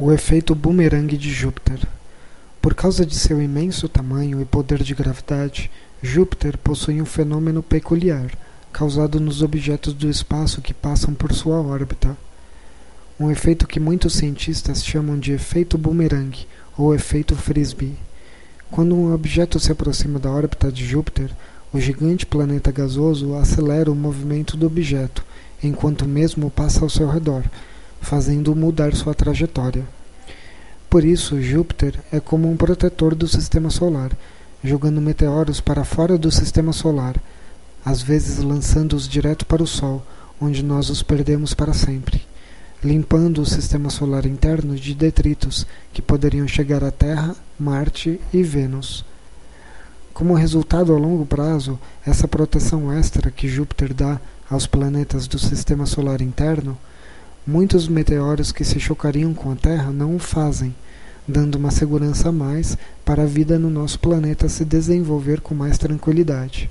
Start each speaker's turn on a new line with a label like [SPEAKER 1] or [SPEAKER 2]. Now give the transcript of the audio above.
[SPEAKER 1] O efeito boomerang de Júpiter. Por causa de seu imenso tamanho e poder de gravidade, Júpiter possui um fenômeno peculiar, causado nos objetos do espaço que passam por sua órbita. Um efeito que muitos cientistas chamam de efeito boomerang ou efeito frisbee. Quando um objeto se aproxima da órbita de Júpiter, o gigante planeta gasoso acelera o movimento do objeto, enquanto mesmo passa ao seu redor, fazendo-o mudar sua trajetória. Por isso, Júpiter é como um protetor do sistema solar, jogando meteoros para fora do sistema solar, às vezes lançando-os direto para o Sol, onde nós os perdemos para sempre, limpando o sistema solar interno de detritos que poderiam chegar à Terra, Marte e Vênus. Como resultado a longo prazo, essa proteção extra que Júpiter dá aos planetas do sistema solar interno Muitos meteoros que se chocariam com a Terra não o fazem, dando uma segurança a mais para a vida no nosso planeta se desenvolver com mais tranquilidade.